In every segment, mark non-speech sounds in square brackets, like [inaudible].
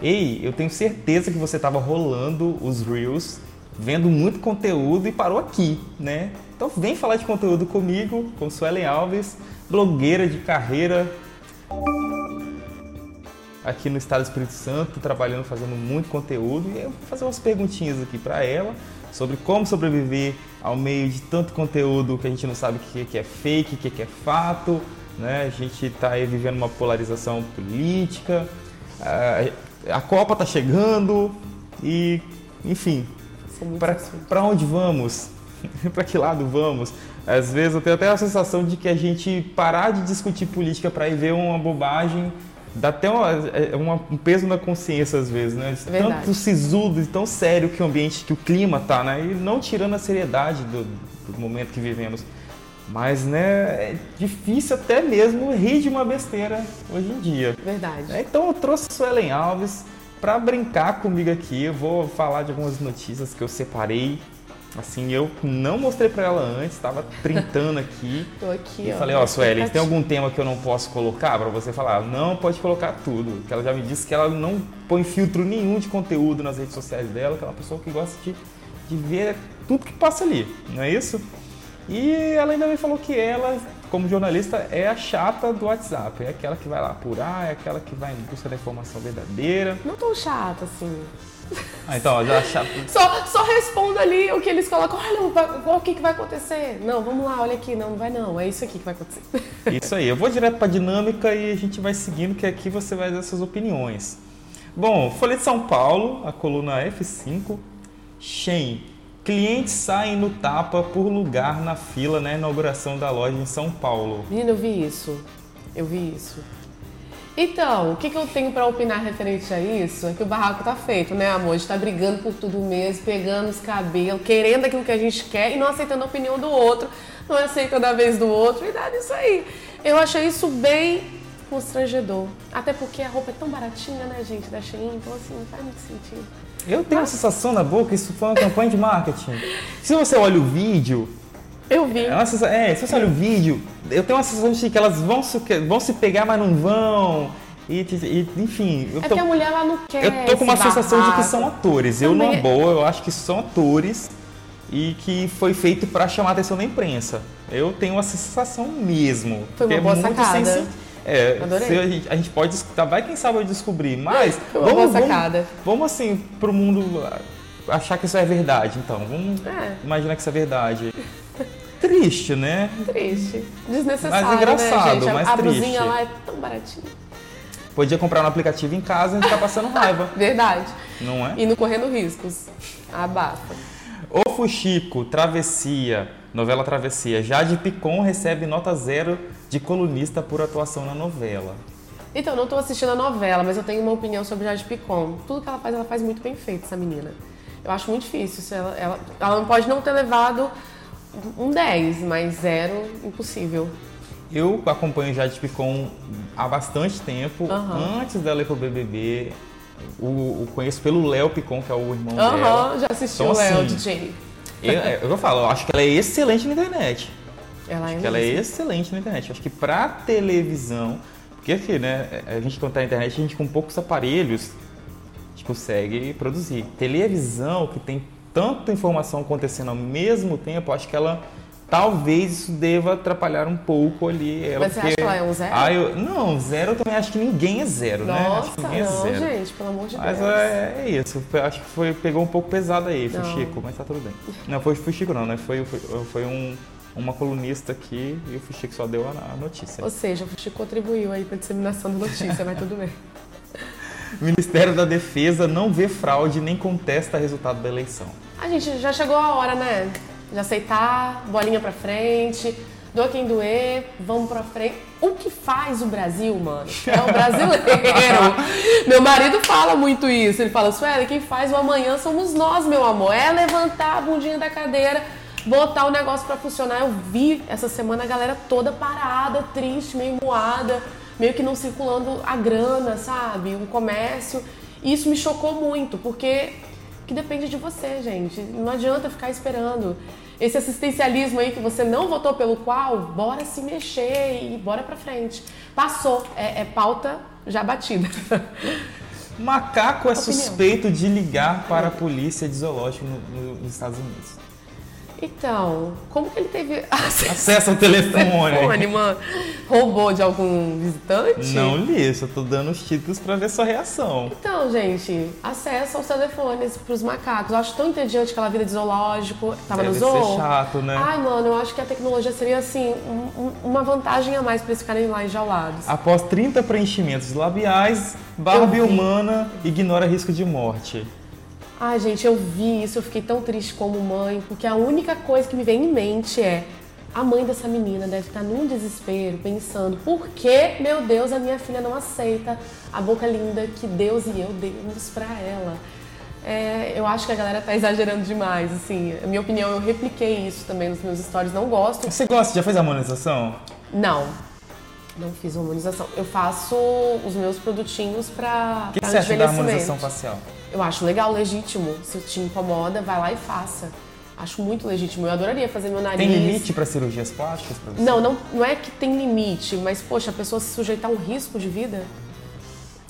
Ei, eu tenho certeza que você estava rolando os Reels, vendo muito conteúdo e parou aqui, né? Então vem falar de conteúdo comigo, com Suelen Alves, blogueira de carreira aqui no Estado do Espírito Santo, trabalhando, fazendo muito conteúdo. E eu vou fazer umas perguntinhas aqui para ela sobre como sobreviver ao meio de tanto conteúdo que a gente não sabe o que é fake, o que é fato. Né? A gente está vivendo uma polarização política, a Copa está chegando e, enfim, para onde vamos? [laughs] para que lado vamos? Às vezes eu tenho até a sensação de que a gente parar de discutir política para ir ver uma bobagem dá até uma, é, um peso na consciência às vezes, né? De tanto sisudo e tão sério que o ambiente, que o clima tá, né? E não tirando a seriedade do, do momento que vivemos. Mas, né, é difícil até mesmo rir de uma besteira hoje em dia. Verdade. É, então eu trouxe a Suelen Alves para brincar comigo aqui. Eu vou falar de algumas notícias que eu separei Assim, eu não mostrei para ela antes, estava printando aqui. [laughs] Tô aqui, e ó. falei, ó, Sueli, tem algum tema que eu não posso colocar para você falar? Não, pode colocar tudo. Que ela já me disse que ela não põe filtro nenhum de conteúdo nas redes sociais dela, que é uma pessoa que gosta de, de ver tudo que passa ali, não é isso? E ela ainda me falou que ela, como jornalista, é a chata do WhatsApp. É aquela que vai lá apurar, é aquela que vai em busca da informação verdadeira. Não tão chata assim. Ah, então, já chata. [laughs] só, só respondo ali o que eles colocam. Olha, o que, que vai acontecer? Não, vamos lá, olha aqui. Não, não vai não. É isso aqui que vai acontecer. [laughs] Isso aí. Eu vou direto para a dinâmica e a gente vai seguindo, que aqui você vai dar suas opiniões. Bom, Folha de São Paulo, a coluna F5. Shen Clientes saem no tapa por lugar na fila na inauguração da loja em São Paulo. Menina, eu vi isso. Eu vi isso. Então, o que, que eu tenho para opinar referente a isso? É que o barraco tá feito, né, amor? A gente tá brigando por tudo mesmo, pegando os cabelos, querendo aquilo que a gente quer e não aceitando a opinião do outro, não aceitando a vez do outro e dá isso aí. Eu achei isso bem constrangedor. Até porque a roupa é tão baratinha, né, gente, da Shein, então assim, não faz muito sentido. Eu tenho uma sensação na boca, isso foi uma campanha de marketing. Se você olha o vídeo. Eu vi. É, sensação, é, se você olha o vídeo, eu tenho uma sensação de que elas vão se, vão se pegar, mas não vão. E, e enfim. Eu é tô, é que a mulher lá não quer. Eu tô com uma sensação de que são atores. Eu, numa boa, eu acho que são atores e que foi feito para chamar a atenção da imprensa. Eu tenho uma sensação mesmo. Foi uma boa é sacada. É, a gente, a, gente, pode escutar, vai quem sabe eu descobrir, mas vamos, vamos, vamos assim pro mundo achar que isso é verdade, então. Vamos é. imaginar que isso é verdade. Triste, né? Triste. Desnecessário, mas engraçado, né, gente? mas a, triste. A blusinha lá é tão baratinha. Podia comprar no aplicativo em casa e ficar passando raiva. [laughs] Verdade. Não é? E não correndo riscos. Abafa. O Fuxico, Travessia, novela Travessia. Jade Picon recebe nota zero de colunista por atuação na novela. Então, não estou assistindo a novela, mas eu tenho uma opinião sobre Jade Picon. Tudo que ela faz, ela faz muito bem feito, essa menina. Eu acho muito difícil. Ela, ela, ela não pode não ter levado um 10, mas zero, impossível. Eu acompanho Jade Picon há bastante tempo, uhum. antes dela ir pro BBB. O, o conheço pelo Léo Picon, que é o irmão uhum, dela. já assistiu então, o Léo, assim, DJ. Eu, é, eu falo, eu acho que ela é excelente na internet. Ela acho é que ela é excelente na internet. Acho que pra televisão, porque aqui, né, a gente quando tá na internet, a gente com poucos aparelhos, a gente consegue produzir. Televisão, que tem tanta informação acontecendo ao mesmo tempo, acho que ela talvez isso deva atrapalhar um pouco ali. Ela, Mas você porque... acha que ela é um zero? Ah, eu... Não, zero eu também acho que ninguém é zero, Nossa, né? Acho que ninguém não, é zero. gente, pelo amor de mas Deus. Mas é, é, isso, acho que foi, pegou um pouco pesado aí, foi Chico, mas tá tudo bem. Não, foi o Chico não, né? Foi, foi, foi um, uma colunista aqui e o Fuxico só deu a, notícia. Ou seja, o Fuxico contribuiu aí para a disseminação da notícia, mas tudo bem. [laughs] Ministério da Defesa não vê fraude nem contesta resultado da eleição. A gente já chegou a hora, né? De aceitar, bolinha pra frente, doa quem doer, vamos pra frente. O que faz o Brasil, mano? É o brasileiro. [laughs] meu marido fala muito isso. Ele fala, Sueli, quem faz o amanhã somos nós, meu amor. É levantar a bundinha da cadeira, botar o negócio para funcionar. Eu vi essa semana a galera toda parada, triste, meio moada, meio que não circulando a grana, sabe? O comércio. E isso me chocou muito, porque que depende de você, gente. Não adianta ficar esperando. Esse assistencialismo aí que você não votou pelo qual, bora se mexer e bora pra frente. Passou, é, é pauta já batida. Macaco é Opinião. suspeito de ligar para a polícia de zoológico no- no- nos Estados Unidos. Então, como que ele teve [laughs] acesso Acessa o telefone. telefone, mano? Roubou de algum visitante? Não li, só tô dando os títulos para ver sua reação. Então, gente, acesso aos telefones pros macacos. Eu acho tão entediante aquela vida de zoológico. Tava Deve no zoo. ser chato, né? Ai, mano, eu acho que a tecnologia seria, assim, um- um- uma vantagem a mais pra eles ficarem lá enjaulados. Após 30 preenchimentos labiais, Barbie humana ignora risco de morte. Ai, gente, eu vi isso, eu fiquei tão triste como mãe, porque a única coisa que me vem em mente é a mãe dessa menina deve estar num desespero, pensando, por que, meu Deus, a minha filha não aceita a boca linda que Deus e eu demos pra ela? É, eu acho que a galera tá exagerando demais, assim. A minha opinião, eu repliquei isso também nos meus stories, não gosto. Você gosta? Já fez a harmonização? Não, não fiz hormonização. Eu faço os meus produtinhos pra, O que pra você acha da harmonização facial? Eu acho legal, legítimo. Se te incomoda, vai lá e faça. Acho muito legítimo. Eu adoraria fazer meu nariz. Tem limite para cirurgias plásticas pra você? Não, não, não é que tem limite, mas, poxa, a pessoa se sujeitar a um risco de vida.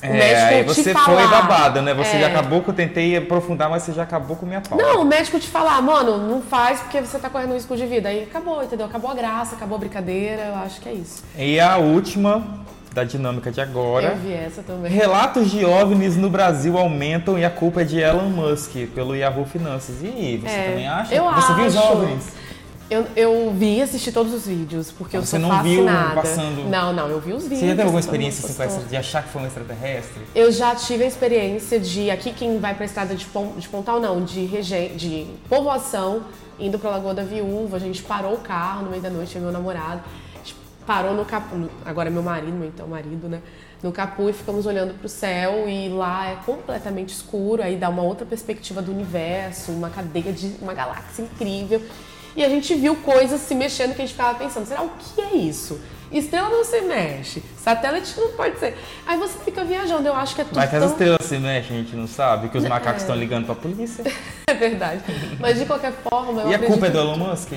O É, médico aí te você falar. foi babada, né? Você É. já acabou que eu tentei aprofundar, mas você já acabou com minha pauta. Não, o médico te falar, mano, não faz porque você tá correndo risco de vida. Aí acabou, entendeu? Acabou a graça, acabou a brincadeira. Eu acho que é isso. E a última da dinâmica de agora. Eu vi essa também. Relatos de OVNIs no Brasil aumentam e a culpa é de Elon Musk, pelo Yahoo Finanças. E aí, você É, também acha? eu você viu os acho. OVNIs? Eu, eu vi e assisti todos os vídeos, porque eu Você sou não viu fascinada. passando- Não, não, eu vi os vídeos. Você já teve alguma experiência assim, de achar que foi um extraterrestre? Eu já tive a experiência de aqui quem vai pra estrada de, Pon- de Pontal não, de, rege, de povoação, indo pra Lagoa da Viúva, a gente parou o carro no meio da noite, eu e meu namorado, parou no capu, agora é meu marido, meu então marido, né? No capu e ficamos olhando pro céu e lá é completamente escuro, aí dá uma outra perspectiva do universo, uma cadeia de uma galáxia incrível. E a gente viu coisas se mexendo que a gente ficava pensando, será o que é isso? Estrela não se mexe, satélite não pode ser. Aí você fica viajando, eu acho que é tudo Mas que as estrelas se mexem, a gente não sabe, que os macacos É. estão ligando pra polícia. [laughs] É verdade. Mas de qualquer forma, eu e a culpa é do Elon Musk?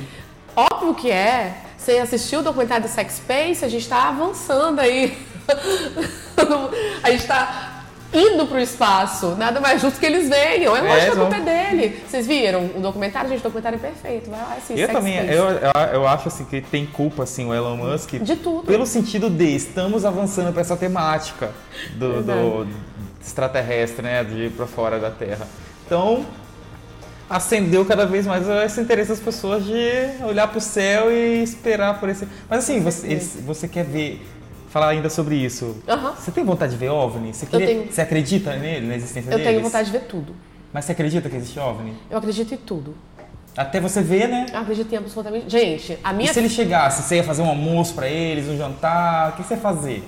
Óbvio que é. Você assistiu o documentário do Sex Space, a gente tá avançando aí. [laughs] a gente tá indo pro espaço. Nada mais justo que eles venham. É É, lógico que a culpa é dele. Vocês viram o documentário? Gente, o documentário é perfeito. Vai lá assim, Eu também, eu, eu, acho assim que tem culpa assim o Elon Musk De tudo. pelo sentido de estamos avançando para essa temática do, do extraterrestre, né, de ir para fora da Terra. Então acendeu cada vez mais esse interesse das pessoas de olhar para o céu e esperar por esse. Mas assim, você, você quer ver falar ainda sobre isso? Aham. Você tem vontade de ver OVNI? Você, queria- tenho. você acredita nele, na existência Eu deles? tenho vontade de ver tudo. Mas você acredita que existe OVNI? Eu acredito em tudo. Até você ver, né? Eu acredito em absolutamente. Gente, a E minha se ele chegasse, você ia fazer um almoço pra eles, um jantar, o que você ia fazer?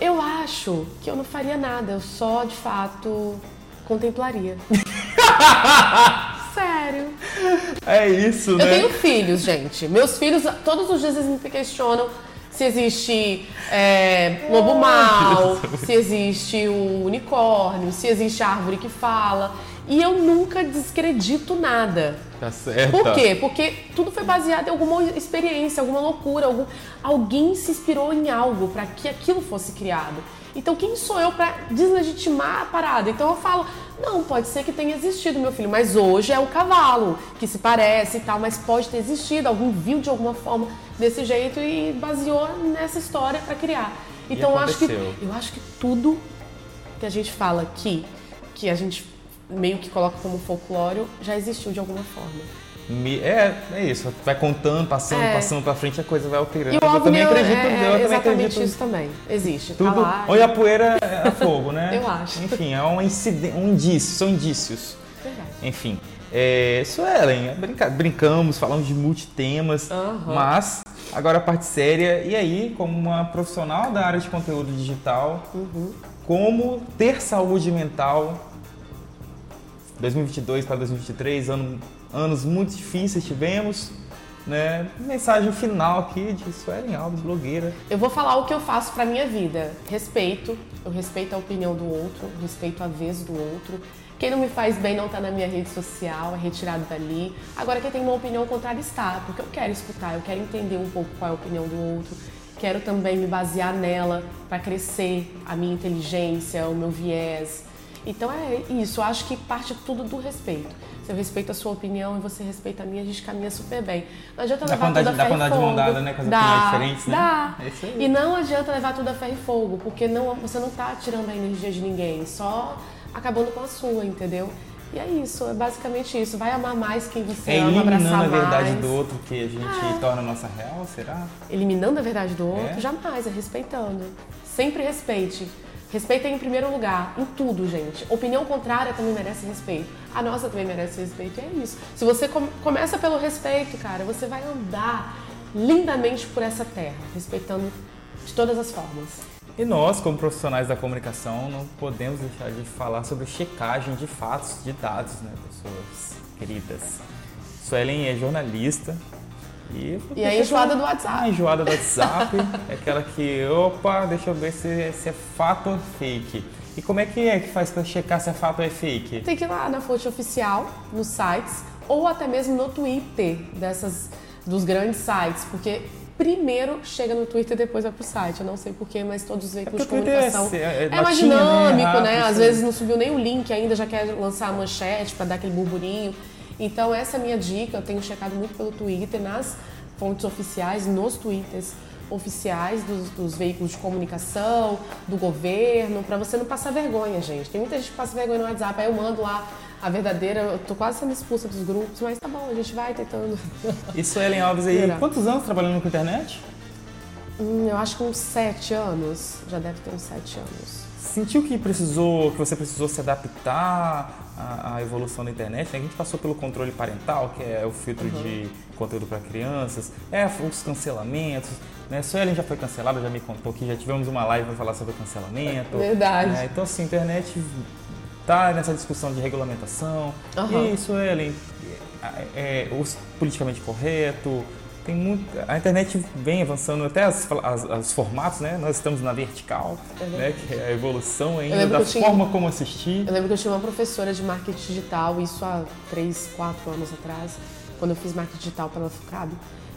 Eu acho que eu não faria nada, eu só de fato contemplaria. [laughs] Sério. É isso, Eu né? tenho filhos, gente. Meus filhos, todos os dias eles me questionam se existe é, lobo mau, se existe o unicórnio, se existe a árvore que fala. E eu nunca descredito nada. Tá certo. Por quê? Porque tudo foi baseado em alguma experiência, alguma loucura, algum... alguém se inspirou em algo para que aquilo fosse criado. Então quem sou eu para deslegitimar a parada? Então eu falo, não, pode ser que tenha existido, meu filho, mas hoje é o cavalo que se parece e tal, mas pode ter existido, alguém viu de alguma forma desse jeito e baseou nessa história para criar. Então eu acho que eu acho que tudo que a gente fala aqui, que a gente meio que coloca como folclore, já existiu de alguma forma. É, é isso. Vai contando, passando, É. passando pra frente, a coisa vai alterando. E o eu OVNI também é- acredito, é, eu também exatamente acredito. isso também. Existe. Tudo, Tá lá. onde a poeira é [laughs] fogo, né? Eu acho. Enfim, é um, inciden- um indício, são indícios. Verdade. Enfim, é, Suelen, é brinca- brincamos, falamos de multitemas, Aham. mas agora a parte séria. E aí, como uma profissional da área de conteúdo digital, Uhum. como ter saúde mental 2022 para 2023, ano- anos muito difíceis tivemos, né? Mensagem final aqui de Suelen Alves, blogueira. Eu vou falar o que eu faço pra minha vida. Respeito, eu respeito a opinião do outro, respeito a vez do outro. Quem não me faz bem não tá na minha rede social, é retirado dali. Agora quem tem uma opinião contrária está, porque eu quero escutar, eu quero entender um pouco qual é a opinião do outro. quero também me basear nela para crescer a minha inteligência, o meu viés. Então é isso, eu acho que parte tudo do respeito. Se eu respeito a sua opinião e você respeita a minha, a gente caminha super bem. Não adianta levar tudo a ferro e fogo. Dá de mão dada, né? Com as dá, diferentes, né? Dá. É e não adianta levar tudo a ferro e fogo, porque não, você não tá tirando a energia de ninguém, só acabando com a sua, entendeu? E é isso, é basicamente isso. Vai amar mais quem você é ama, abraçar a verdade mais. do outro que a gente é. torna a nossa real, será? Eliminando a verdade do outro? É. Jamais, é respeitando. Sempre respeite. Respeita em primeiro lugar, em tudo, gente. Opinião contrária também merece respeito. A nossa também merece respeito. E é isso. Se você com começa pelo respeito, cara, você vai andar lindamente por essa terra, respeitando de todas as formas. E nós, como profissionais da comunicação, não podemos deixar de falar sobre checagem de fatos, de dados, né, pessoas queridas. Suelen é jornalista. E, e a enjoada do WhatsApp. A enjoada do WhatsApp é [laughs] aquela que, opa, deixa eu ver se, se é fato ou fake. E como é que é que faz para checar se é fato ou é fake? Tem que ir lá na fonte oficial, nos sites, ou até mesmo no Twitter dessas, dos grandes sites, porque primeiro chega no Twitter e depois vai pro site. Eu não sei porquê, mas todos os veículos é de comunicação. É, é, é mais dinâmico, né? né? Às vezes não subiu nem o link ainda, já quer lançar a manchete para dar aquele burburinho. Então essa é a minha dica, eu tenho checado muito pelo Twitter, nas fontes oficiais, nos Twitters oficiais dos, dos veículos de comunicação, do governo, para você não passar vergonha, gente. Tem muita gente que passa vergonha no WhatsApp, aí eu mando lá a verdadeira, eu tô quase sendo expulsa dos grupos, mas tá bom, a gente vai tentando. [laughs] Isso, Ellen Alves, aí, quantos anos trabalhando com internet? Hum, eu acho que uns sete anos, já deve ter uns sete anos. Sentiu que precisou, que você precisou se adaptar à, à evolução da internet? Né? A gente passou pelo controle parental, que é o filtro uhum. de conteúdo para crianças, é os cancelamentos, né? Suelen já foi cancelada, já me contou que já tivemos uma live para falar sobre cancelamento. Verdade. Né? Então, assim, a internet tá nessa discussão de regulamentação. Uhum. Isso, Ellen, é, é, o politicamente correto. Tem muito, a internet vem avançando até as, as, os formatos, né? Nós estamos na vertical, uhum. né? Que é a evolução ainda da forma tinha, como assistir. Eu lembro que eu tinha uma professora de marketing digital, isso há três, quatro anos atrás, quando eu fiz marketing digital pela FUCAB.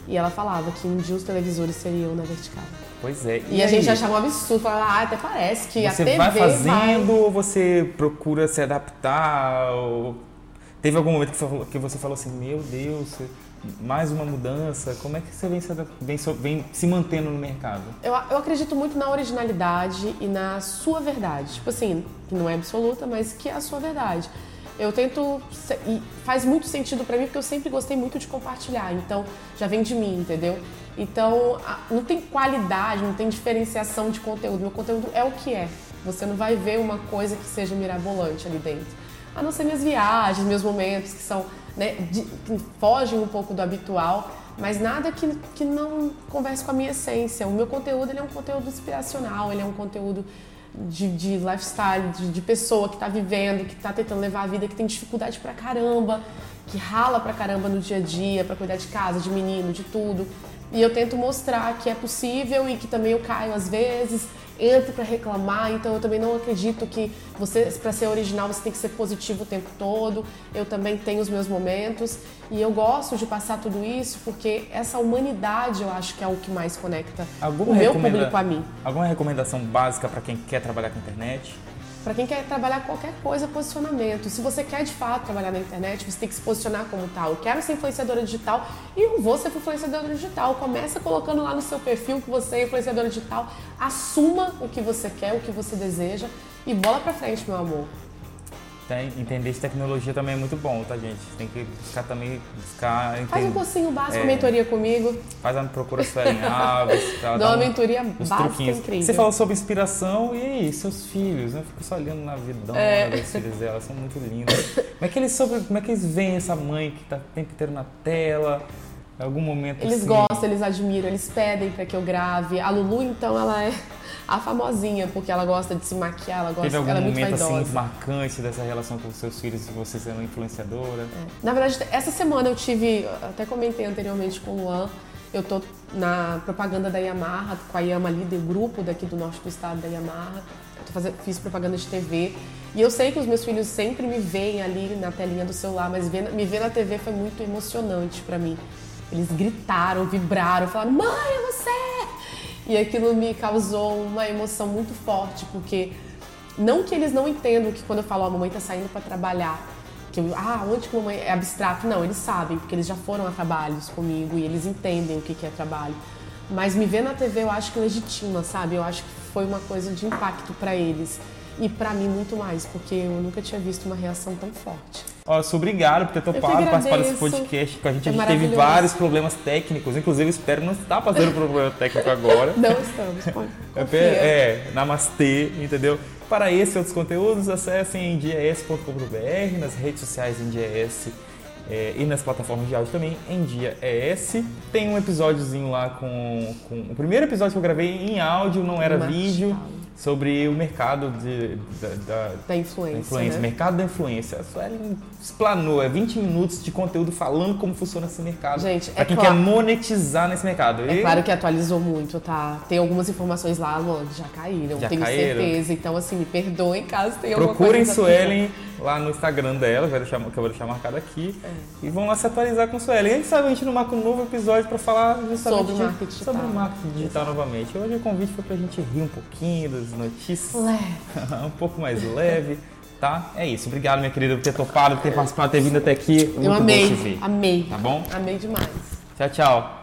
E ela falava que um dia os televisores seriam na vertical. Pois é. E, e a gente achava um absurdo, falava, ah, até parece que você a TV vai fazendo vai... ou você procura se adaptar? Ou... Teve algum momento que você falou assim, meu Deus, mais uma mudança? Como é que você vem se, vem, vem se mantendo no mercado? Eu, eu acredito muito na originalidade e na sua verdade. Tipo assim, que não é absoluta, mas que é a sua verdade. Eu tento. E faz muito sentido para mim porque eu sempre gostei muito de compartilhar. Então, já vem de mim, entendeu? Então, não tem qualidade, não tem diferenciação de conteúdo. Meu conteúdo é o que é. Você não vai ver uma coisa que seja mirabolante ali dentro. A não ser minhas viagens, meus momentos que são. Né, de, que fogem um pouco do habitual, mas nada que, que não converse com a minha essência. O meu conteúdo ele é um conteúdo inspiracional, ele é um conteúdo de, de lifestyle, de, de, pessoa que está vivendo, que está tentando levar a vida, que tem dificuldade pra caramba, que rala pra caramba no dia a dia para cuidar de casa, de menino, de tudo. E eu tento mostrar que é possível e que também eu caio às vezes, entro para reclamar, então eu também não acredito que você para ser original você tem que ser positivo o tempo todo. Eu também tenho os meus momentos e eu gosto de passar tudo isso porque essa humanidade eu acho que é o que mais conecta alguma o meu público a mim. Alguma recomendação básica para quem quer trabalhar com internet? Para quem quer trabalhar qualquer coisa, posicionamento. Se você quer de fato trabalhar na internet, você tem que se posicionar como tal. Eu quero ser influenciadora digital e eu vou ser influenciadora digital. Começa colocando lá no seu perfil que você é influenciadora digital. Assuma o que você quer, o que você deseja e bola para frente, meu amor. Tem, entender de tecnologia também é muito bom, tá, gente? Tem que buscar também, buscar... Entender. Faz um cursinho básico, é, mentoria comigo. Faz a procura Suelen Alves. Dá uma mentoria básica truquinhos. incrível. Você falou sobre inspiração e aí, seus filhos, né? Fico só olhando na vidão é. dos filhos dela, são muito lindos. como, é que eles sobre, como é que eles veem essa mãe que tá o tempo inteiro na tela? Em algum momento Eles assim... gostam, eles admiram, eles pedem para que eu grave. A Lulu, então, ela é a famosinha, porque ela gosta de se maquiar, ela gosta Teve algum ela é muito momento vaidosa. assim marcante dessa relação com os seus filhos e você sendo influenciadora? É. Na verdade, essa semana eu tive, até comentei anteriormente com o Luan, eu tô na propaganda da Yamaha, com a Yama Líder, grupo daqui do norte do estado da Yamaha. Eu fazendo, fiz propaganda de TV. E eu sei que os meus filhos sempre me veem ali na telinha do celular, mas ver, me ver na TV foi muito emocionante para mim. Eles gritaram, vibraram, falaram: Mãe! E aquilo me causou uma emoção muito forte, porque não que eles não entendam que quando eu falo, a mamãe tá saindo para trabalhar, que eu, ah, onde que a mamãe é abstrato? Não, eles sabem, porque eles já foram a trabalhos comigo e eles entendem o que, que é trabalho. Mas me ver na TV eu acho que legitima, sabe? Eu acho que foi uma coisa de impacto para eles. E para mim muito mais, porque eu nunca tinha visto uma reação tão forte. Ó, sou obrigado por ter topado participar desse podcast com a gente. É a gente teve vários problemas técnicos, inclusive espero não estar fazendo problema técnico agora. Não estamos, pode. É, é, namastê, entendeu? Para esse e outros conteúdos, acessem em dias.com.br, nas redes sociais em dias é, e nas plataformas de áudio também, em Dia. Tem um episódiozinho lá com, com, O primeiro episódio que eu gravei em áudio, não era vídeo sobre o mercado de, da, da, da influência. Da influência né? Mercado da influência. A Suelen explanou, é 20 minutos de conteúdo falando como funciona esse mercado. Gente, pra é quem claro, quer monetizar nesse mercado. É e... claro que atualizou muito, tá? Tem algumas informações lá, mano, já caíram, já tenho caíram. certeza. Então, assim, me perdoem caso tenha alguma Procurem Suelen lá no Instagram dela, que eu vou deixar marcado aqui. É. E vão lá se atualizar com Suelen. A gente sabe, a gente não marca um novo episódio para falar justamente sobre marketing digital, sobre marketing digital novamente. Hoje o convite foi pra gente rir um pouquinho das notícias. Leve. [laughs] um pouco mais leve. [laughs] Tá? É isso. Obrigado, minha querida, por ter topado, por ter participado, ter vindo até aqui. Muito eu amei. Amei. Tá bom? Amei demais. Tchau, tchau.